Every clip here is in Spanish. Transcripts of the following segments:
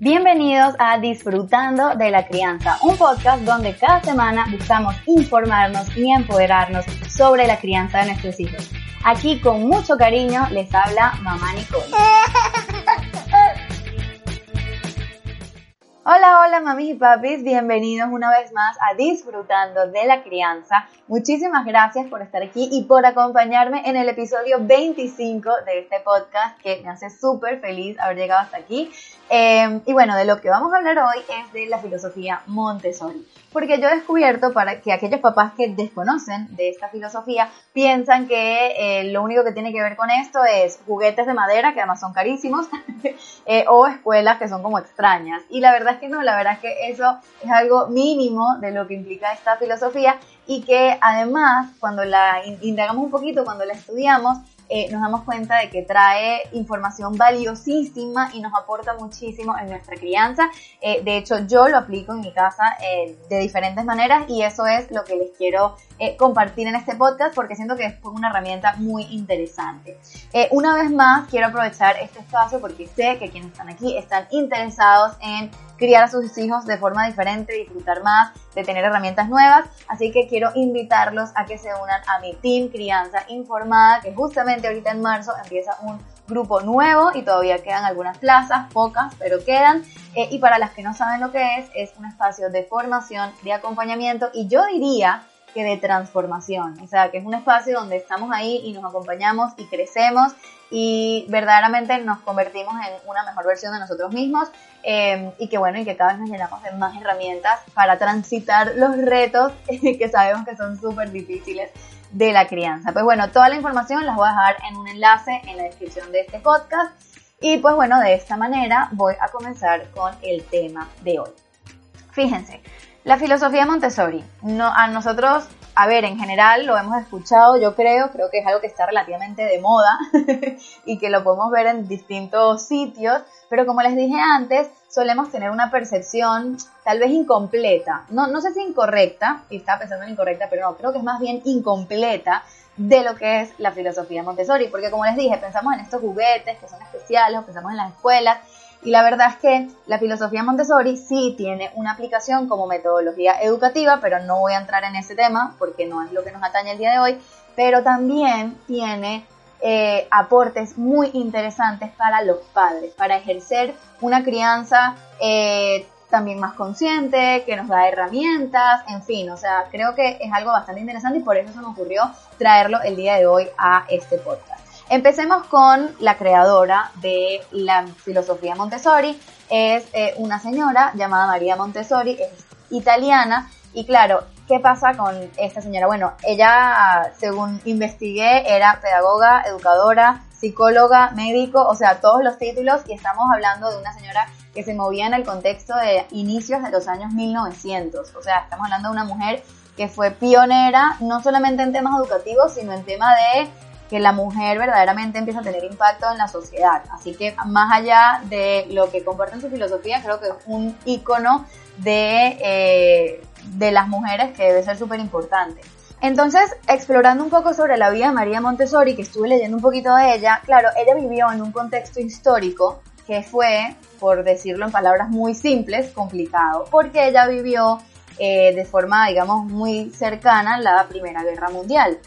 Bienvenidos a Disfrutando de la Crianza, un podcast donde cada semana buscamos informarnos y empoderarnos sobre la crianza de nuestros hijos. Aquí con mucho cariño les habla mamá Nicole. Hola, hola mamis y papis, bienvenidos una vez más a Disfrutando de la Crianza. Muchísimas gracias por estar aquí y por acompañarme en el episodio 25 de este podcast que me hace súper feliz haber llegado hasta aquí. Eh, y bueno, de lo que vamos a hablar hoy es de la filosofía Montessori porque yo he descubierto para que aquellos papás que desconocen de esta filosofía piensan que eh, lo único que tiene que ver con esto es juguetes de madera, que además son carísimos, eh, o escuelas que son como extrañas. Y la verdad es que no, la verdad es que eso es algo mínimo de lo que implica esta filosofía y que además cuando la indagamos un poquito, cuando la estudiamos, eh, nos damos cuenta de que trae información valiosísima y nos aporta muchísimo en nuestra crianza. Eh, de hecho, yo lo aplico en mi casa eh, de diferentes maneras y eso es lo que les quiero compartir en este podcast porque siento que es una herramienta muy interesante. una vez más, quiero aprovechar este espacio porque sé que quienes están aquí están interesados en criar a sus hijos de forma diferente, disfrutar más, de tener herramientas nuevas. Así que quiero invitarlos a que se unan a mi Team Crianza Informada, que justamente ahorita en marzo empieza un grupo nuevo y todavía quedan algunas plazas, pocas, pero quedan. Eh, y para las que no saben lo que es, es un espacio de formación, de acompañamiento y yo diría que de transformación. O sea, que es un espacio donde estamos ahí y nos acompañamos y crecemos y verdaderamente nos convertimos en una mejor versión de nosotros mismos em, y que bueno, y que cada vez nos llenamos de más herramientas para transitar los retos que sabemos que son súper difíciles de la crianza. Pues bueno, toda la información las voy a dejar en un enlace en la descripción de este podcast y pues bueno, de esta manera voy a comenzar con el tema de hoy. Fíjense, la filosofía Montessori, no, a nosotros a ver, en general lo hemos escuchado, yo creo, creo que es algo que está relativamente de moda y que lo podemos ver en distintos sitios, pero como les dije antes, solemos tener una percepción tal vez incompleta, no, no sé si incorrecta, y estaba pensando en incorrecta, pero no, creo que es más bien incompleta de lo que es la filosofía Montessori, porque como les dije, pensamos en estos juguetes que son especiales, pensamos en las escuelas, y la verdad es que la filosofía Montessori sí tiene una aplicación como metodología educativa, pero no voy a entrar en ese tema porque no es lo que nos atañe el día de hoy, pero también tiene eh, aportes muy interesantes para los padres, para ejercer una crianza eh, también más consciente, que nos da herramientas, en fin, o sea, creo que es algo bastante interesante y por eso se me ocurrió traerlo el día de hoy a este podcast. Empecemos con la creadora de la filosofía Montessori. Es eh, una señora llamada María Montessori, es italiana. Y claro, ¿qué pasa con esta señora? Bueno, ella, según investigué, era pedagoga, educadora, psicóloga, médico, o sea, todos los títulos. Y estamos hablando de una señora que se movía en el contexto de inicios de los años 1900. O sea, estamos hablando de una mujer que fue pionera, no solamente en temas educativos, sino en tema de que la mujer verdaderamente empieza a tener impacto en la sociedad. Así que más allá de lo que comparte en su filosofía, creo que es un icono de, eh, de las mujeres que debe ser súper importante. Entonces, explorando un poco sobre la vida de María Montessori, que estuve leyendo un poquito de ella, claro, ella vivió en un contexto histórico que fue, por decirlo en palabras muy simples, complicado, porque ella vivió eh, de forma, digamos, muy cercana la Primera Guerra Mundial.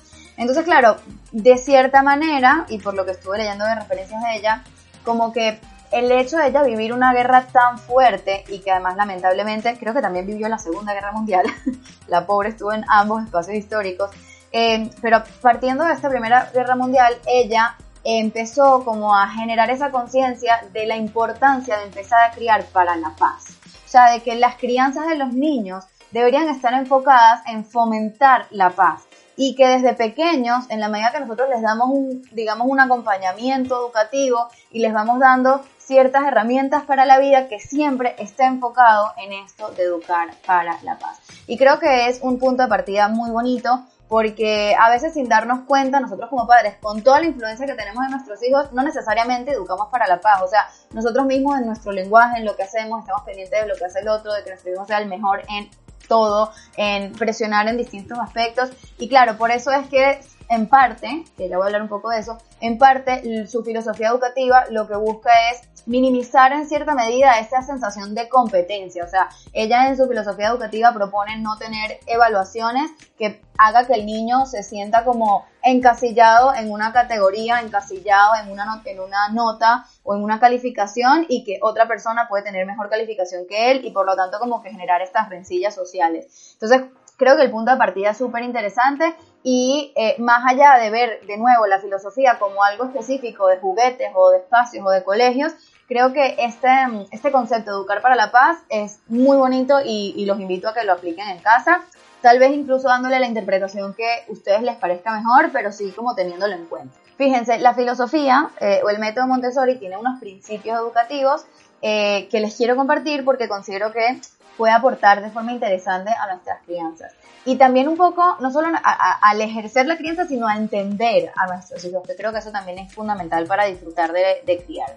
Entonces, claro, de cierta manera, y por lo que estuve leyendo de referencias de ella, como que el hecho de ella vivir una guerra tan fuerte y que además lamentablemente creo que también vivió la Segunda Guerra Mundial, la pobre estuvo en ambos espacios históricos, eh, pero partiendo de esta Primera Guerra Mundial, ella empezó como a generar esa conciencia de la importancia de empezar a criar para la paz. O sea, de que las crianzas de los niños deberían estar enfocadas en fomentar la paz y que desde pequeños, en la medida que nosotros les damos un, digamos, un acompañamiento educativo y les vamos dando ciertas herramientas para la vida que siempre esté enfocado en esto de educar para la paz. Y creo que es un punto de partida muy bonito porque a veces sin darnos cuenta, nosotros como padres, con toda la influencia que tenemos en nuestros hijos, no necesariamente educamos para la paz. O sea, nosotros mismos en nuestro lenguaje, en lo que hacemos, estamos pendientes de lo que hace el otro, de que nuestro hijo sea el mejor en todo, en presionar en distintos aspectos. Y claro, por eso es que en parte, que ya voy a hablar un poco de eso, en parte su filosofía educativa lo que busca es minimizar en cierta medida esa sensación de competencia. O sea, ella en su filosofía educativa propone no tener evaluaciones que haga que el niño se sienta como encasillado en una categoría, encasillado en una, en una nota o en una calificación y que otra persona puede tener mejor calificación que él y por lo tanto como que generar estas rencillas sociales. Entonces, creo que el punto de partida es súper interesante y eh, más allá de ver de nuevo la filosofía como algo específico de juguetes o de espacios o de colegios, creo que este, este concepto de educar para la paz es muy bonito y, los invito a que lo apliquen en casa, tal vez incluso dándole la interpretación que a ustedes les parezca mejor, pero sí como teniéndolo en cuenta. Fíjense, la filosofía eh, o el método Montessori tiene unos principios educativos eh, que les quiero compartir porque considero que puede aportar de forma interesante a nuestras crianzas. Y también un poco, no solo al ejercer la crianza, sino a entender a nuestros hijos, que creo que eso también es fundamental para disfrutar de, criar.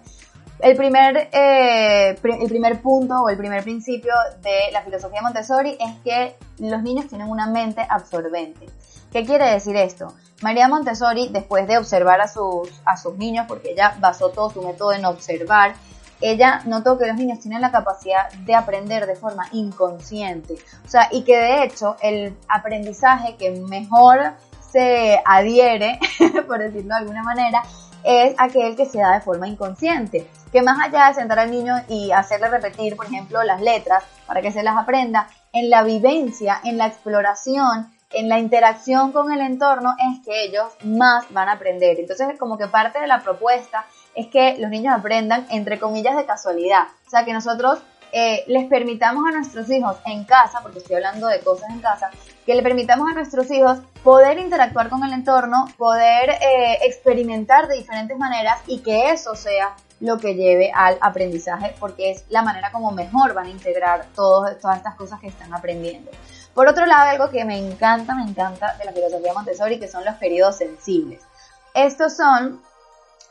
El primer, eh, el primer punto o el primer principio de la filosofía Montessori es que los niños tienen una mente absorbente. ¿Qué quiere decir esto? María Montessori, después de observar a sus, a sus niños, porque ella basó todo su método en observar, ella notó que los niños tienen la capacidad de aprender de forma inconsciente. O sea, y que de hecho el aprendizaje que mejor se adhiere, por decirlo de alguna manera, es aquel que se da de forma inconsciente. Que más allá de sentar al niño y hacerle repetir, por ejemplo, las letras para que se las aprenda, en la vivencia, en la exploración, en la interacción con el entorno es que ellos más van a aprender. Entonces, como que parte de la propuesta es que los niños aprendan, entre comillas, de casualidad. O sea, que nosotros eh, les permitamos a nuestros hijos en casa, porque estoy hablando de cosas en casa, que le permitamos a nuestros hijos poder interactuar con el entorno, poder eh, experimentar de diferentes maneras y que eso sea lo que lleve al aprendizaje, porque es la manera como mejor van a integrar todas estas cosas que están aprendiendo. Por otro lado, algo que me encanta, me encanta de la filosofía Montessori, que son los periodos sensibles. Estos son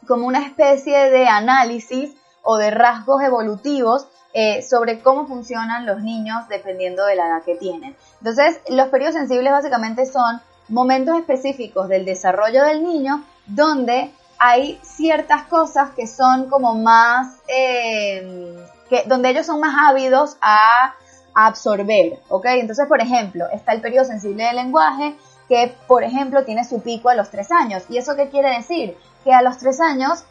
como una especie de análisis o de rasgos evolutivos eh, sobre cómo funcionan los niños dependiendo de la edad que tienen. Entonces, los periodos sensibles básicamente son momentos específicos del desarrollo del niño donde hay ciertas cosas que son como más, eh, que, donde ellos son más ávidos a, a absorber, ¿ok? Entonces, por ejemplo, está el periodo sensible del lenguaje, que por ejemplo tiene su pico a los tres años. ¿Y eso qué quiere decir? Que a los tres años,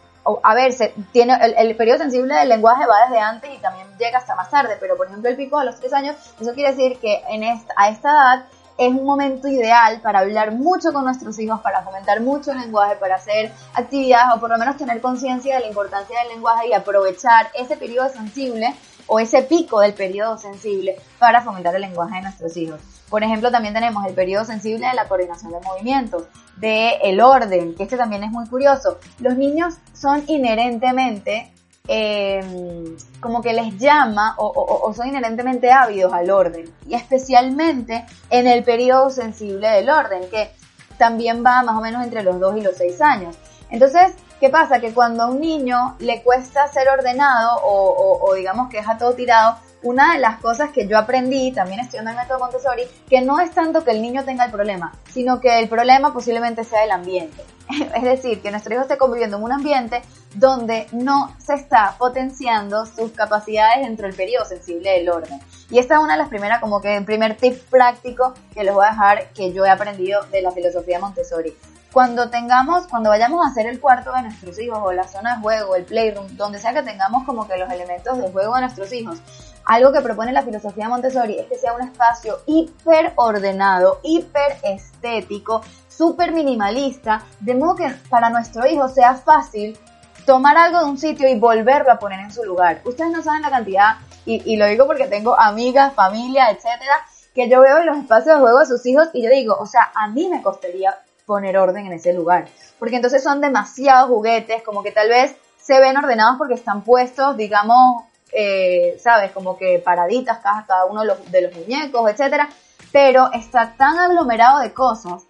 a ver, tiene, el, periodo sensible del lenguaje va desde antes y también llega hasta más tarde, pero por ejemplo el pico a los tres años, eso quiere decir que en esta, a esta edad es un momento ideal para hablar mucho con nuestros hijos, para fomentar mucho el lenguaje, para hacer actividades o por lo menos tener conciencia de la importancia del lenguaje y aprovechar ese periodo sensible o ese pico del periodo sensible para fomentar el lenguaje de nuestros hijos. Por ejemplo, también tenemos el periodo sensible de la coordinación de movimientos, de el orden, que este también es muy curioso. Los niños son inherentemente em, como que les llama o, o, son inherentemente ávidos al orden y especialmente en el periodo sensible del orden que también va más o menos entre los 2 y los 6 años. Entonces, ¿qué pasa? Que cuando a un niño le cuesta ser ordenado o, o digamos que deja todo tirado, una de las cosas que yo aprendí también estudiando el método Montessori, que no es tanto que el niño tenga el problema, sino que el problema posiblemente sea el ambiente. Es decir, que nuestro hijo esté conviviendo en un ambiente donde no se está potenciando sus capacidades dentro del periodo sensible del orden. Y esta es una de las primeras, como que el primer tip práctico que les voy a dejar que yo he aprendido de la filosofía Montessori cuando tengamos, cuando vayamos a hacer el cuarto de nuestros hijos o la zona de juego, el playroom, donde sea que tengamos como que los elementos de juego de nuestros hijos, algo que propone la filosofía Montessori es que sea un espacio hiper ordenado, hiper estético, súper minimalista, de modo que para nuestro hijo sea fácil tomar algo de un sitio y volverlo a poner en su lugar. Ustedes no saben la cantidad, y, y lo digo porque tengo amigas, familia, etcétera, que yo veo en los espacios de juego de sus hijos y yo digo, o sea, a mí me costaría poner orden en ese lugar. Porque entonces son demasiados juguetes, como que tal vez se ven ordenados porque están puestos, digamos, eh, ¿sabes? Como que paraditas cada, uno de los, de los muñecos, etcétera. Pero está tan aglomerado de cosas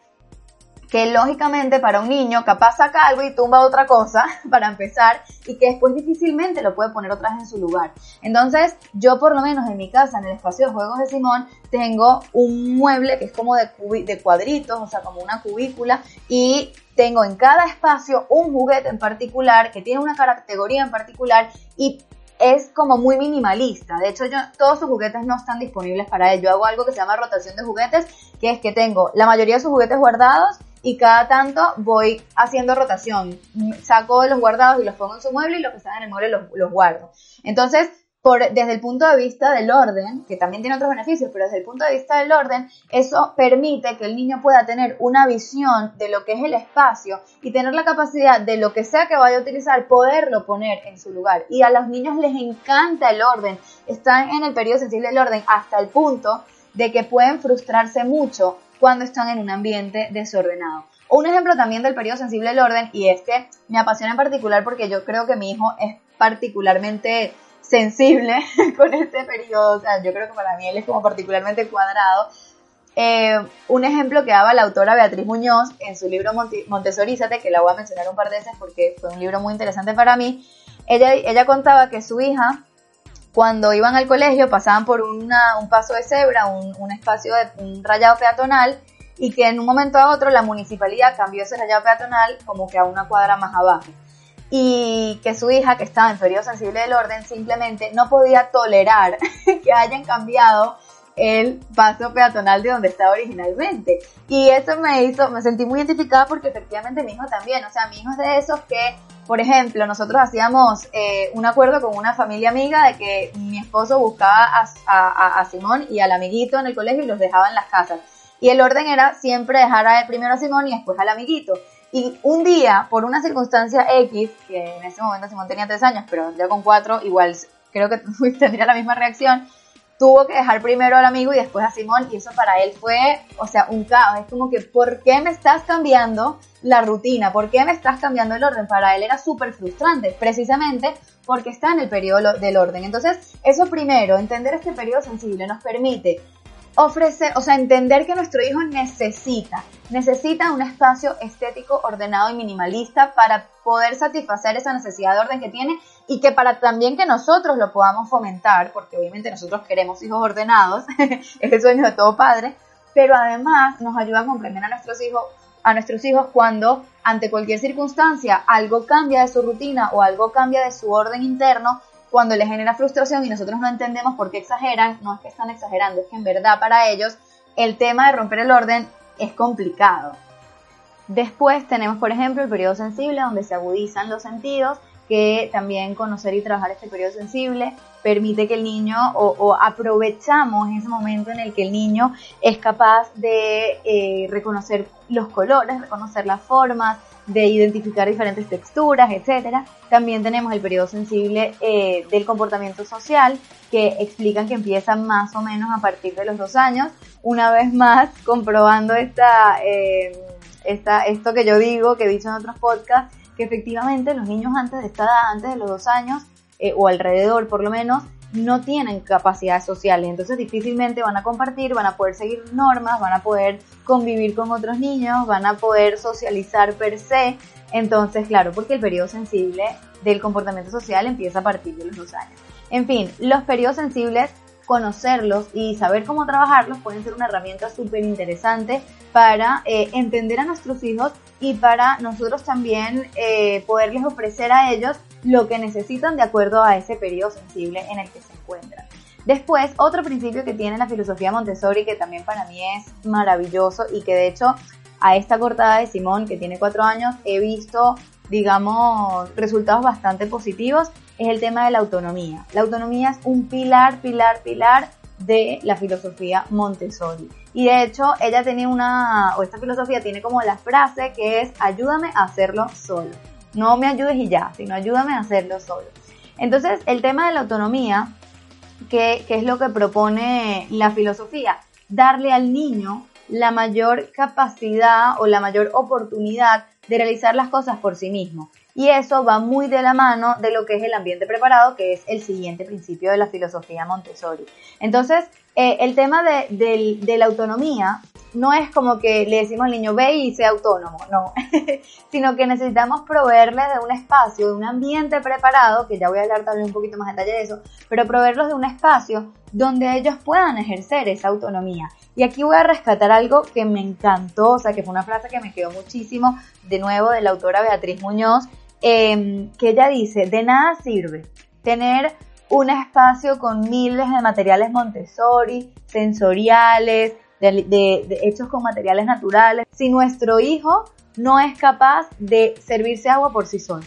que lógicamente para un niño capaz saca algo y tumba otra cosa para empezar y que después difícilmente lo puede poner otra vez en su lugar. Entonces yo por lo menos en mi casa, en el espacio de juegos de Simón, tengo un mueble que es como de, de cuadritos, o sea, como una cubícula y tengo en cada espacio un juguete en particular que tiene una categoría en particular y es como muy minimalista. De hecho, yo, todos sus juguetes no están disponibles para él. Yo hago algo que se llama rotación de juguetes, que es que tengo la mayoría de sus juguetes guardados y cada tanto voy haciendo rotación. Saco los guardados y los pongo en su mueble y los que están en el mueble los, los guardo. Entonces, por, desde el punto de vista del orden, que también tiene otros beneficios, pero desde el punto de vista del orden, eso permite que el niño pueda tener una visión de lo que es el espacio y tener la capacidad de lo que sea que vaya a utilizar, poderlo poner en su lugar. Y a los niños les encanta el orden, están en el periodo sensible del orden hasta el punto de que pueden frustrarse mucho cuando están en un ambiente desordenado. Un ejemplo también del periodo sensible del orden, y es que me apasiona en particular porque yo creo que mi hijo es particularmente sensible con este periodo, o sea, yo creo que para mí él es como particularmente cuadrado. Eh, un ejemplo que daba la autora Beatriz Muñoz en su libro Montessorízate, que la voy a mencionar un par de veces porque fue un libro muy interesante para mí, ella, ella contaba que su hija cuando iban al colegio pasaban por un paso de cebra, un, espacio de un rayado peatonal, y que en un momento a otro la municipalidad cambió ese rayado peatonal como que a una cuadra más abajo. Y que su hija, que estaba en periodo sensible del orden, simplemente no podía tolerar que hayan cambiado el paso peatonal de donde estaba originalmente. Y eso me hizo, me sentí muy identificada porque efectivamente mi hijo también, o sea, mi hijo es de esos que por ejemplo, nosotros hacíamos eh, un acuerdo con una familia amiga de que mi esposo buscaba a, Simón y al amiguito en el colegio y los dejaba en las casas. Y el orden era siempre dejar a, primero a Simón y después al amiguito. Y un día, por una circunstancia X, que en ese momento Simón tenía tres años, pero ya con cuatro, igual creo que tendría la misma reacción, tuvo que dejar primero al amigo y después a Simón y eso para él fue, o sea, un caos. Es como que, ¿por qué me estás cambiando la rutina? ¿Por qué me estás cambiando el orden? Para él era súper frustrante, precisamente porque está en el periodo del orden. Entonces, eso primero, entender este periodo sensible nos permite ofrecer, o sea, entender que nuestro hijo necesita, necesita un espacio estético, ordenado y minimalista para poder satisfacer esa necesidad de orden que tiene y que para también que nosotros lo podamos fomentar, porque obviamente nosotros queremos hijos ordenados, es el sueño de todo padre, pero además nos ayuda a comprender a nuestros hijos a nuestros hijos cuando ante cualquier circunstancia algo cambia de su rutina o algo cambia de su orden interno, cuando les genera frustración y nosotros no entendemos por qué exageran, no es que están exagerando, es que en verdad para ellos el tema de romper el orden es complicado. Después tenemos, por ejemplo, el periodo sensible, donde se agudizan los sentidos, que también conocer y trabajar este periodo sensible permite que el niño, o, aprovechamos ese momento en el que el niño es capaz de eh, reconocer los colores, reconocer las formas, de identificar diferentes texturas, etcétera. También tenemos el periodo sensible eh, del comportamiento social, que explican que empieza más o menos a partir de los dos años. Una vez más, comprobando esta, eh, esta, esto que yo digo, que he dicho en otros podcasts, que efectivamente los niños antes de esta edad, antes de los dos años, eh, o alrededor por lo menos, no tienen capacidades sociales, entonces difícilmente van a compartir, van a poder seguir normas, van a poder convivir con otros niños, van a poder socializar per se. Entonces, claro, porque el periodo sensible del comportamiento social empieza a partir de los dos años. En fin, los periodos sensibles, conocerlos y saber cómo trabajarlos pueden ser una herramienta súper interesante para eh, entender a nuestros hijos y para nosotros también eh, poderles ofrecer a ellos lo que necesitan de acuerdo a ese periodo sensible en el que se encuentran. Después, otro principio que tiene la filosofía Montessori, que también para mí es maravilloso y que de hecho a esta cortada de Simón, que tiene cuatro años, he visto, digamos, resultados bastante positivos, es el tema de la autonomía. La autonomía es un pilar, pilar, pilar de la filosofía Montessori. Y de hecho, ella tenía una, o esta filosofía tiene como la frase que es ayúdame a hacerlo solo. No me ayudes y ya, sino ayúdame a hacerlo solo. Entonces, el tema de la autonomía, ¿qué, es lo que propone la filosofía? Darle al niño la mayor capacidad o la mayor oportunidad de realizar las cosas por sí mismo. Y eso va muy de la mano de lo que es el ambiente preparado, que es el siguiente principio de la filosofía Montessori. Entonces, eh, el tema de, la autonomía no es como que le decimos al niño ve y sea autónomo, no, sino que necesitamos proveerle de un espacio, de un ambiente preparado, que ya voy a hablar también un poquito más detalle de eso, pero proveerlos de un espacio donde ellos puedan ejercer esa autonomía. Y aquí voy a rescatar algo que me encantó, o sea, que fue una frase que me quedó muchísimo, de nuevo, de la autora Beatriz Muñoz, em, que ella dice, de nada sirve tener un espacio con miles de materiales Montessori, sensoriales, de, hechos con materiales naturales, si nuestro hijo no es capaz de servirse agua por sí solo.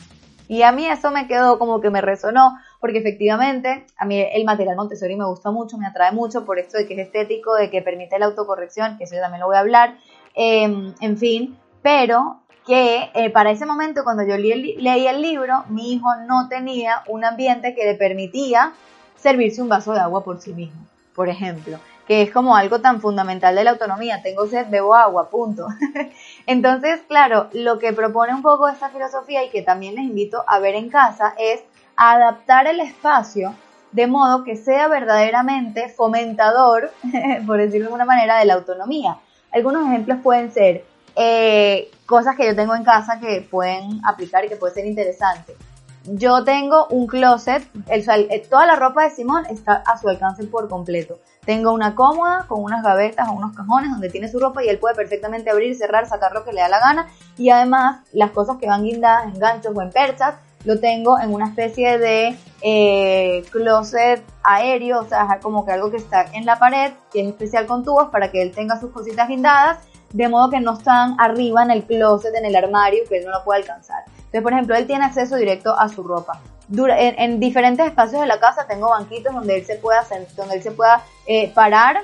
Y a mí eso me quedó como que me resonó, porque efectivamente a mí el material Montessori me gusta mucho, me atrae mucho por esto de que es estético, de que permite la autocorrección, que eso yo también lo voy a hablar, em, en fin, pero que eh, para ese momento, cuando yo leí el libro, mi hijo no tenía un ambiente que le permitía servirse un vaso de agua por sí mismo, por ejemplo, que es como algo tan fundamental de la autonomía, tengo sed, bebo agua, punto. Entonces, claro, lo que propone un poco esta filosofía y que también les invito a ver en casa es adaptar el espacio de modo que sea verdaderamente fomentador, por decirlo de alguna manera, de la autonomía. Algunos ejemplos pueden ser eh, cosas que yo tengo en casa que pueden aplicar y que puede ser interesante. Yo tengo un closet, el, eh, toda la ropa de Simón está a su alcance por completo. Tengo una cómoda con unas gavetas o unos cajones donde tiene su ropa y él puede perfectamente abrir, cerrar, sacar lo que le da la gana. Y además, las cosas que van guindadas en ganchos o en perchas, lo tengo en una especie de eh, closet aéreo, o sea, como que algo que está en la pared, que es especial con tubos para que él tenga sus cositas guindadas de modo que no están arriba en el closet, en el armario, que él no lo puede alcanzar. Entonces, por ejemplo, él tiene acceso directo a su ropa. En, diferentes espacios de la casa tengo banquitos donde él se pueda, donde él se pueda eh, parar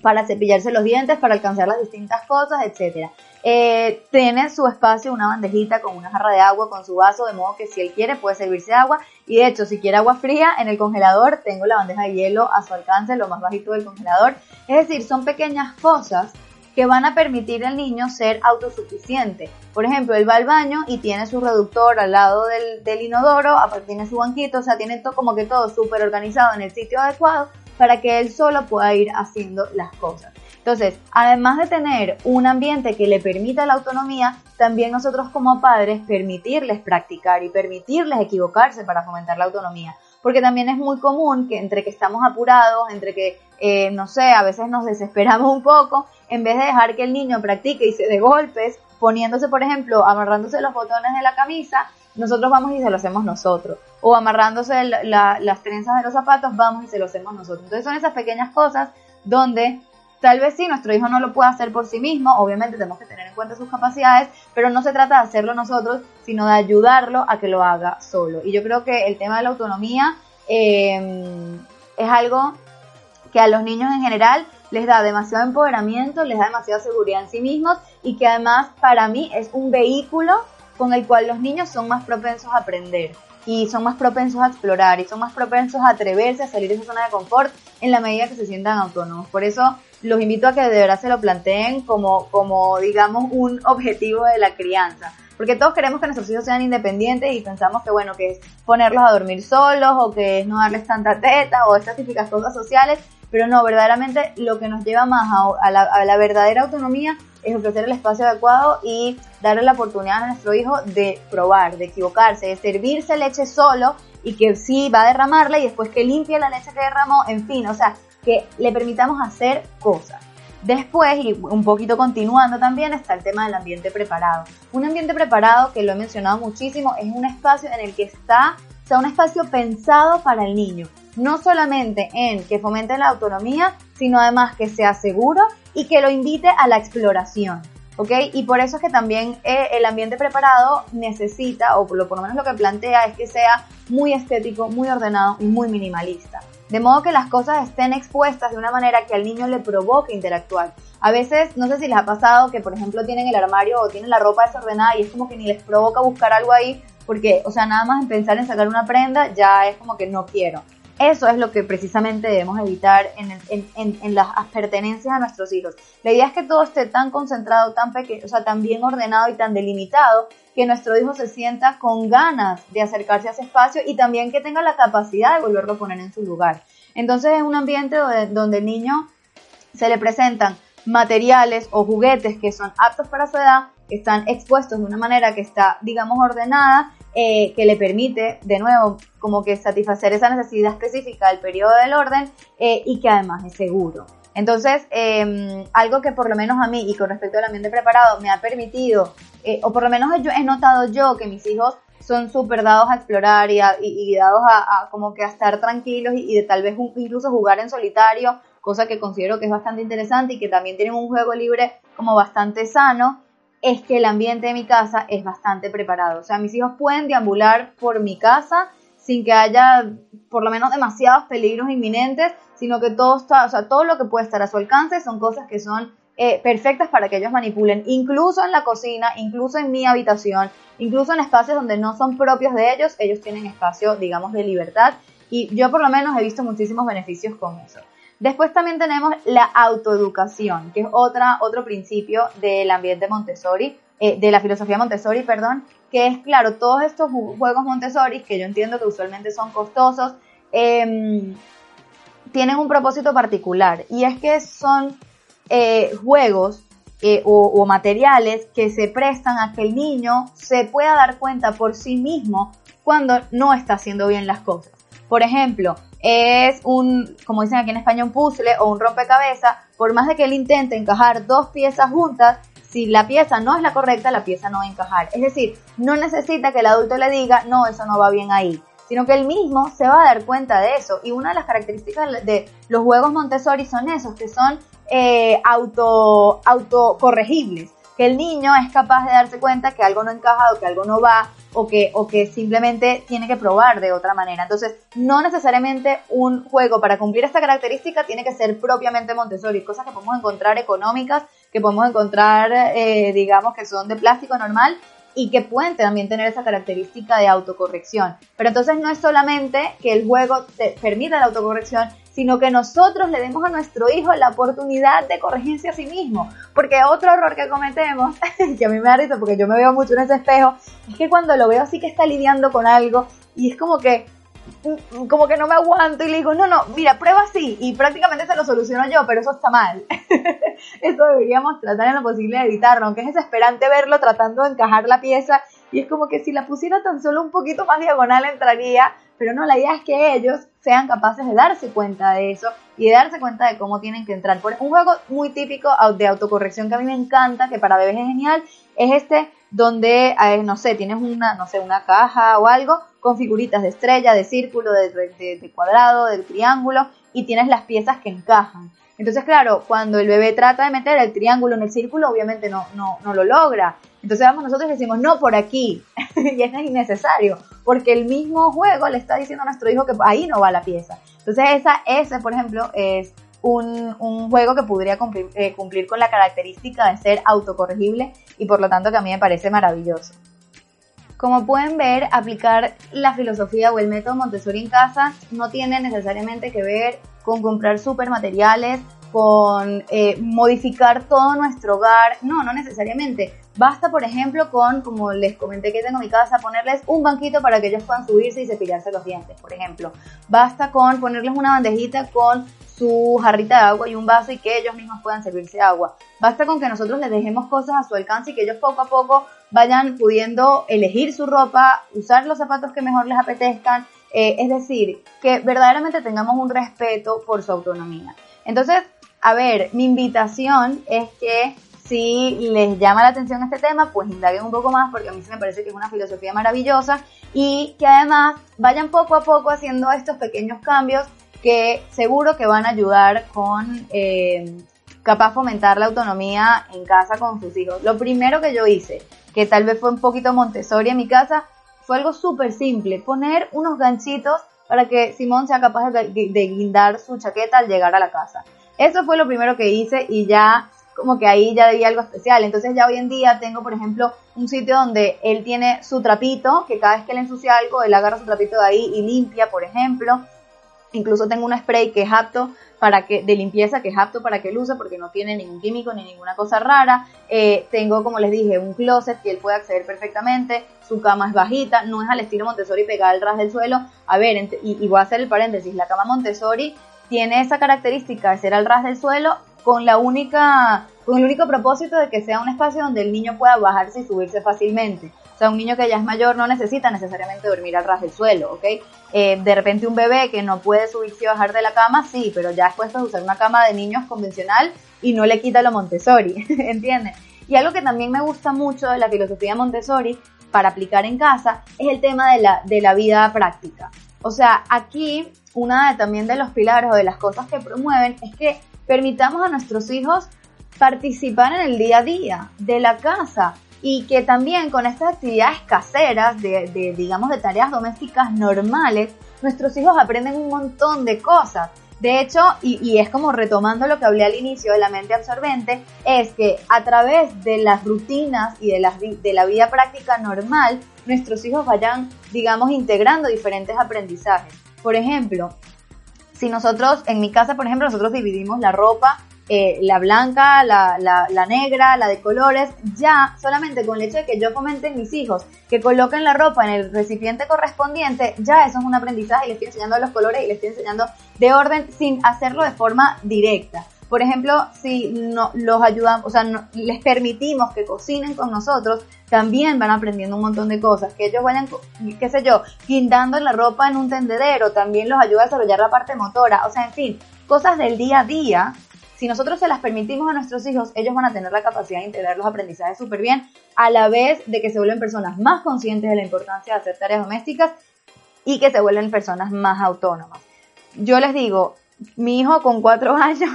para cepillarse los dientes, para alcanzar las distintas cosas, etc. Eh, tiene su espacio, una bandejita con una jarra de agua, con su vaso, de modo que si él quiere puede servirse agua. Y de hecho, si quiere agua fría, en el congelador tengo la bandeja de hielo a su alcance, lo más bajito del congelador. Es decir, son pequeñas cosas que van a permitir al niño ser autosuficiente. Por ejemplo, él va al baño y tiene su reductor al lado del, inodoro, aparte tiene su banquito, o sea, tiene todo, como que todo súper organizado en el sitio adecuado para que él solo pueda ir haciendo las cosas. Entonces, además de tener un ambiente que le permita la autonomía, también nosotros como padres permitirles practicar y permitirles equivocarse para fomentar la autonomía porque también es muy común que entre que estamos apurados, entre que, eh, no sé, a veces nos desesperamos un poco, en vez de dejar que el niño practique y se dé golpes, poniéndose, por ejemplo, amarrándose los botones de la camisa, nosotros vamos y se lo hacemos nosotros. O amarrándose las trenzas de los zapatos, vamos y se lo hacemos nosotros. Entonces son esas pequeñas cosas donde Tal vez sí, nuestro hijo no lo puede hacer por sí mismo, obviamente tenemos que tener en cuenta sus capacidades, pero no se trata de hacerlo nosotros, sino de ayudarlo a que lo haga solo. Y yo creo que el tema de la autonomía em, es algo que a los niños en general les da demasiado empoderamiento, les da demasiada seguridad en sí mismos y que además para mí es un vehículo con el cual los niños son más propensos a aprender y son más propensos a explorar y son más propensos a atreverse a salir de su zona de confort en la medida que se sientan autónomos. Por eso los invito a que de verdad se lo planteen como, como digamos, un objetivo de la crianza. Porque todos queremos que nuestros hijos sean independientes y pensamos que, bueno, que es ponerlos a dormir solos o que es no darles tanta teta o estas típicas cosas sociales, pero no, verdaderamente lo que nos lleva más a, la, a la verdadera autonomía es ofrecer el espacio adecuado y darle la oportunidad a nuestro hijo de probar, de equivocarse, de servirse leche solo y que sí va a derramarla y después que limpie la leche que derramó, en fin, o sea, que le permitamos hacer cosas. Después, y un poquito continuando también, está el tema del ambiente preparado. Un ambiente preparado, que lo he mencionado muchísimo, es un espacio en el que está, o sea, un espacio pensado para el niño. No solamente en que fomente la autonomía, sino además que sea seguro y que lo invite a la exploración. ¿ok? Y por eso es que también eh, el ambiente preparado necesita, o por lo, por lo menos lo que plantea, es que sea muy estético, muy ordenado y muy minimalista. De modo que las cosas estén expuestas de una manera que al niño le provoque interactuar. A veces, no sé si les ha pasado que, por ejemplo, tienen el armario o tienen la ropa desordenada y es como que ni les provoca buscar algo ahí, porque, o sea, nada más en pensar en sacar una prenda ya es como que no quiero. Eso es lo que precisamente debemos evitar en, las pertenencias a nuestros hijos. La idea es que todo esté tan concentrado, tan pequeño, o sea, tan bien ordenado y tan delimitado que nuestro hijo se sienta con ganas de acercarse a ese espacio y también que tenga la capacidad de volverlo a poner en su lugar. Entonces es un ambiente donde, donde el niño se le presentan materiales o juguetes que son aptos para su edad, están expuestos de una manera que está, digamos, ordenada, eh, que le permite, de nuevo, como que satisfacer esa necesidad específica del periodo del orden eh, y que además es seguro. Entonces, em, algo que por lo menos a mí y con respecto al ambiente preparado me ha permitido, eh, o por lo menos yo, he notado yo que mis hijos son súper dados a explorar y, y, dados a, como que a estar tranquilos y, de tal vez incluso jugar en solitario, cosa que considero que es bastante interesante y que también tienen un juego libre como bastante sano, es que el ambiente de mi casa es bastante preparado. O sea, mis hijos pueden deambular por mi casa sin que haya por lo menos demasiados peligros inminentes, sino que todo está, o sea, todo lo que puede estar a su alcance son cosas que son eh, perfectas para que ellos manipulen, incluso en la cocina, incluso en mi habitación, incluso en espacios donde no son propios de ellos, ellos tienen espacio, digamos, de libertad y yo por lo menos he visto muchísimos beneficios con eso. Después también tenemos la autoeducación, que es otra, otro principio del ambiente Montessori, eh, de la filosofía Montessori, perdón, que es, claro, todos estos juegos Montessori, que yo entiendo que usualmente son costosos, em, tienen un propósito particular y es que son eh, juegos eh, o, materiales que se prestan a que el niño se pueda dar cuenta por sí mismo cuando no está haciendo bien las cosas. Por ejemplo, es un, como dicen aquí en España, un puzzle o un rompecabezas, por más de que él intente encajar dos piezas juntas, si la pieza no es la correcta, la pieza no va a encajar. Es decir, no necesita que el adulto le diga, no, eso no va bien ahí, sino que él mismo se va a dar cuenta de eso. Y una de las características de los juegos Montessori son esos, que son eh, auto, autocorregibles, que el niño es capaz de darse cuenta que algo no encaja o que algo no va o que, o que simplemente tiene que probar de otra manera. Entonces, no necesariamente un juego para cumplir esta característica tiene que ser propiamente Montessori, cosas que podemos encontrar económicas, que podemos encontrar, eh, digamos, que son de plástico normal y que pueden también tener esa característica de autocorrección. Pero entonces no es solamente que el juego te permita la autocorrección, sino que nosotros le demos a nuestro hijo la oportunidad de corregirse a sí mismo. Porque otro error que cometemos, que a mí me da risa porque yo me veo mucho en ese espejo, es que cuando lo veo así que está lidiando con algo y es como que como que no me aguanto y le digo, no, no, mira, prueba así y prácticamente se lo soluciono yo, pero eso está mal. eso deberíamos tratar en lo posible de evitarlo, aunque es desesperante verlo tratando de encajar la pieza y es como que si la pusiera tan solo un poquito más diagonal entraría, pero no, la idea es que ellos sean capaces de darse cuenta de eso y de darse cuenta de cómo tienen que entrar. Por un juego muy típico de autocorrección que a mí me encanta, que para bebés es genial, es este donde, eh, no sé, tienes una, no sé, una caja o algo con figuritas de estrella, de círculo, de, de cuadrado, del triángulo y tienes las piezas que encajan. Entonces, claro, cuando el bebé trata de meter el triángulo en el círculo, obviamente no, no, no lo logra. Entonces vamos nosotros y decimos, no, por aquí. y es innecesario, porque el mismo juego le está diciendo a nuestro hijo que ahí no va la pieza. Entonces esa, ese, por ejemplo, es un, un juego que podría cumplir, eh, cumplir con la característica de ser autocorregible y por lo tanto que a mí me parece maravilloso. Como pueden ver, aplicar la filosofía o el método Montessori en casa no tiene necesariamente que ver con comprar super materiales, con eh, modificar todo nuestro hogar. No, no necesariamente. Basta, por ejemplo, con, como les comenté que tengo en mi casa, ponerles un banquito para que ellos puedan subirse y cepillarse los dientes, por ejemplo. Basta con ponerles una bandejita con su jarrita de agua y un vaso y que ellos mismos puedan servirse agua. Basta con que nosotros les dejemos cosas a su alcance y que ellos poco a poco vayan pudiendo elegir su ropa, usar los zapatos que mejor les apetezcan. Eh, es decir, que verdaderamente tengamos un respeto por su autonomía. Entonces, a ver, mi invitación es que si les llama la atención este tema, pues indaguen un poco más porque a mí se me parece que es una filosofía maravillosa y que además vayan poco a poco haciendo estos pequeños cambios que seguro que van a ayudar con eh, capaz fomentar la autonomía en casa con sus hijos. Lo primero que yo hice, que tal vez fue un poquito Montessori en mi casa, fue algo súper simple, poner unos ganchitos para que Simón sea capaz de, de guindar su chaqueta al llegar a la casa. Eso fue lo primero que hice y ya como que ahí ya debía algo especial. Entonces ya hoy en día tengo, por ejemplo, un sitio donde él tiene su trapito, que cada vez que le ensucia algo, él agarra su trapito de ahí y limpia, por ejemplo. Incluso tengo un spray que es apto para que, de limpieza que es apto para que él use porque no tiene ningún químico ni ninguna cosa rara. Eh, tengo, como les dije, un closet que él puede acceder perfectamente. Su cama es bajita, no es al estilo Montessori pegada al ras del suelo. A ver, y, y voy a hacer el paréntesis, la cama Montessori tiene esa característica de ser al ras del suelo con la única, con el único propósito de que sea un espacio donde el niño pueda bajarse y subirse fácilmente. O sea, un niño que ya es mayor no necesita necesariamente dormir al ras del suelo, ¿ok? Eh, de repente un bebé que no puede subirse y bajar de la cama, sí, pero ya es puesto a usar una cama de niños convencional y no le quita lo Montessori, ¿entiendes? Y algo que también me gusta mucho de la filosofía Montessori para aplicar en casa es el tema de la, de la vida práctica. O sea, aquí una de, también de los pilares o de las cosas que promueven es que permitamos a nuestros hijos participar en el día a día de la casa y que también con estas actividades caseras, de, de, digamos, de tareas domésticas normales, nuestros hijos aprenden un montón de cosas. De hecho, y, es como retomando lo que hablé al inicio de la mente absorbente, es que a través de las rutinas y de la, de la vida práctica normal, nuestros hijos vayan, digamos, integrando diferentes aprendizajes. Por ejemplo, si nosotros, en mi casa, por ejemplo, nosotros dividimos la ropa eh, la blanca, la, la, negra, la de colores, ya solamente con el hecho de que yo fomente en mis hijos que coloquen la ropa en el recipiente correspondiente, ya eso es un aprendizaje y les estoy enseñando los colores y les estoy enseñando de orden sin hacerlo de forma directa. Por ejemplo, si no, los ayudamos, o sea, les permitimos que cocinen con nosotros, también van aprendiendo un montón de cosas. Que ellos vayan, qué sé yo, guindando la ropa en un tendedero, también los ayuda a desarrollar la parte motora. O sea, en fin, cosas del día a día si nosotros se las permitimos a nuestros hijos, ellos van a tener la capacidad de integrar los aprendizajes súper bien, a la vez de que se vuelven personas más conscientes de la importancia de hacer tareas domésticas y que se vuelven personas más autónomas. Yo les digo, mi hijo con cuatro años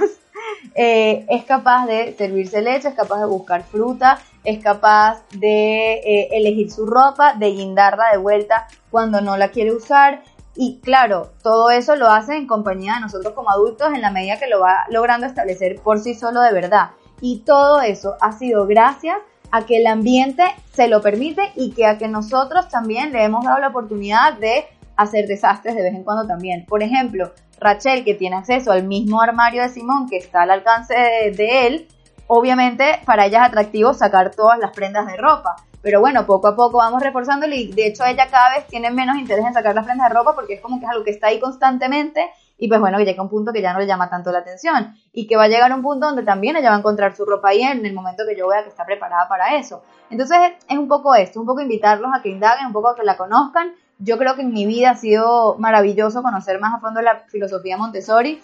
eh, es capaz de servirse leche, es capaz de buscar fruta, es capaz de eh, elegir su ropa, de guindarla de vuelta cuando no la quiere usar, y claro, todo eso lo hace en compañía de nosotros como adultos en la medida que lo va logrando establecer por sí solo de verdad. Y todo eso ha sido gracias a que el ambiente se lo permite y que a que nosotros también le hemos dado la oportunidad de hacer desastres de vez en cuando también. Por ejemplo, Rachel, que tiene acceso al mismo armario de Simón que está al alcance de, él, obviamente para ella es atractivo sacar todas las prendas de ropa. Pero bueno, poco a poco vamos reforzándolo y de hecho ella cada vez tiene menos interés en sacar las prendas de ropa porque es como que es algo que está ahí constantemente y pues bueno, llega un punto que ya no le llama tanto la atención y que va a llegar un punto donde también ella va a encontrar su ropa ahí en el momento que yo vea que está preparada para eso. Entonces es un poco esto, un poco invitarlos a que indaguen, un poco a que la conozcan. Yo creo que en mi vida ha sido maravilloso conocer más a fondo la filosofía Montessori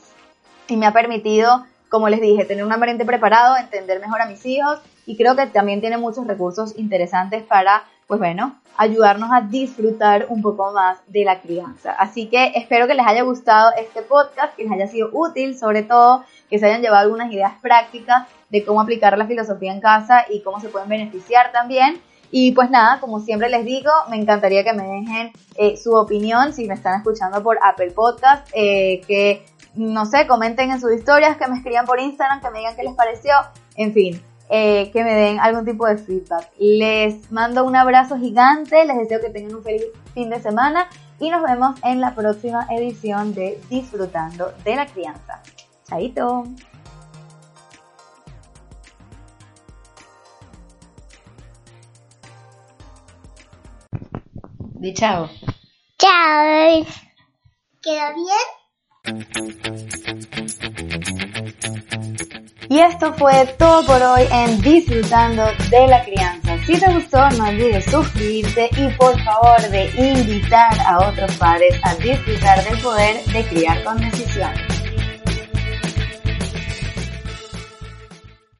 y me ha permitido, como les dije, tener un ambiente preparado, entender mejor a mis hijos y creo que también tiene muchos recursos interesantes para, pues bueno, ayudarnos a disfrutar un poco más de la crianza. Así que espero que les haya gustado este podcast, que les haya sido útil, sobre todo que se hayan llevado algunas ideas prácticas de cómo aplicar la filosofía en casa y cómo se pueden beneficiar también. Y pues nada, como siempre les digo, me encantaría que me dejen eh, su opinión si me están escuchando por Apple Podcast, eh, que no sé, comenten en sus historias, que me escriban por Instagram, que me digan qué les pareció, en fin. Eh, que me den algún tipo de feedback. Les mando un abrazo gigante, les deseo que tengan un feliz fin de semana y nos vemos en la próxima edición de Disfrutando de la Crianza. Chaito. Di chao. Chao. ¿Queda bien? Y esto fue todo por hoy en Disfrutando de la Crianza. Si te gustó, no olvides suscribirte y por favor de invitar a otros padres a disfrutar del poder de criar con decisión.